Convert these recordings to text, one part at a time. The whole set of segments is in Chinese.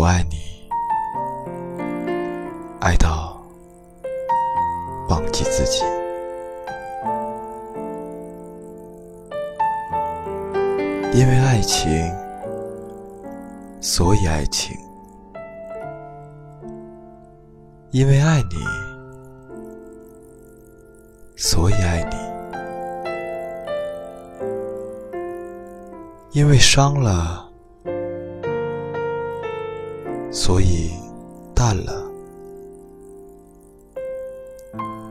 我爱你，爱到忘记自己。因为爱情，所以爱情；因为爱你，所以爱你；因为伤了。所以淡了，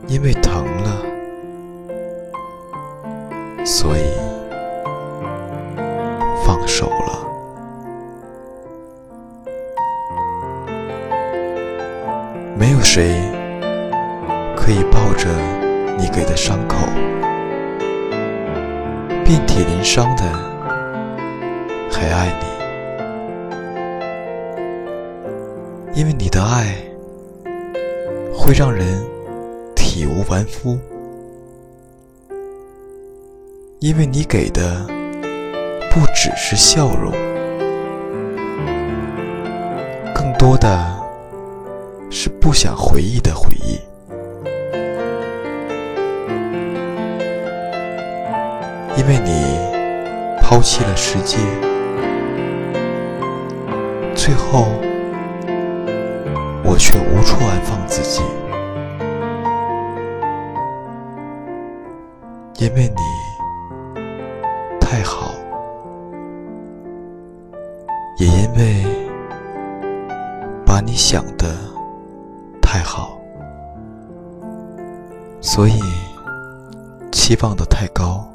因为疼了，所以放手了。没有谁可以抱着你给的伤口，遍体鳞伤的，还爱你。因为你的爱会让人体无完肤，因为你给的不只是笑容，更多的是不想回忆的回忆。因为你抛弃了世界，最后。却无处安放自己，因为你太好，也因为把你想的太好，所以期望的太高，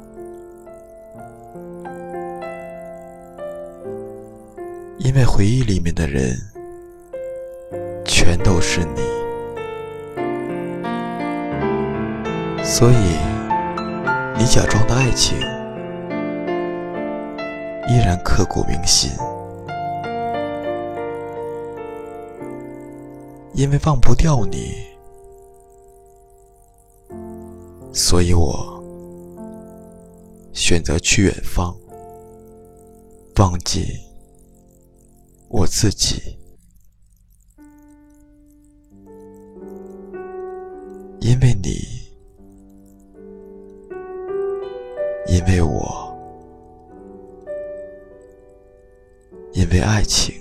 因为回忆里面的人。全都是你，所以你假装的爱情依然刻骨铭心，因为忘不掉你，所以我选择去远方，忘记我自己。你，因为我，因为爱情，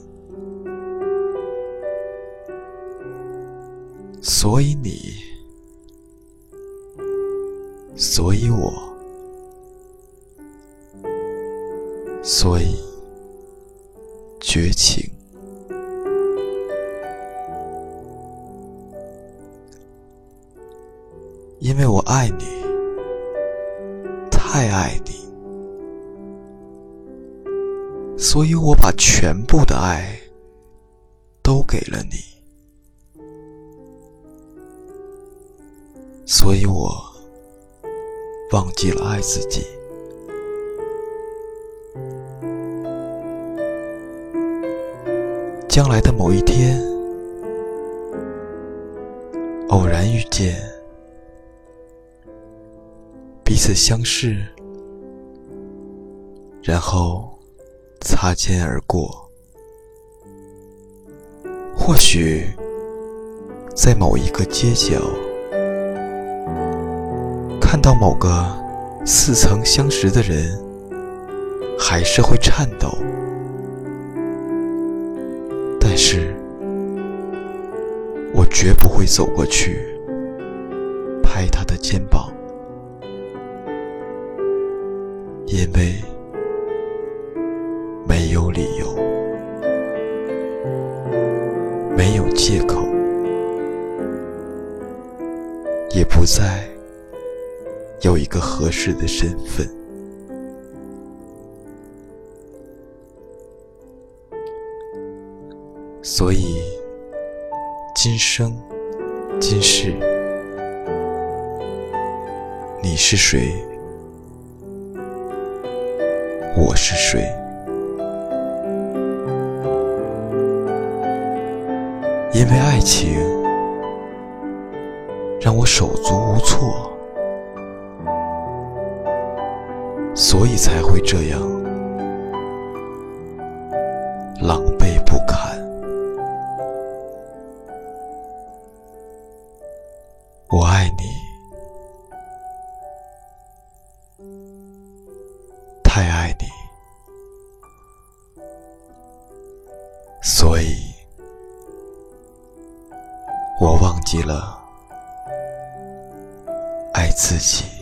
所以你，所以我，所以绝情。因为我爱你，太爱你，所以我把全部的爱都给了你，所以我忘记了爱自己。将来的某一天，偶然遇见。彼此相视，然后擦肩而过。或许在某一个街角，看到某个似曾相识的人，还是会颤抖。但是，我绝不会走过去，拍他的肩膀。因为没有理由，没有借口，也不再有一个合适的身份，所以今生今世，你是谁？我是谁？因为爱情让我手足无措，所以才会这样所以我忘记了爱自己。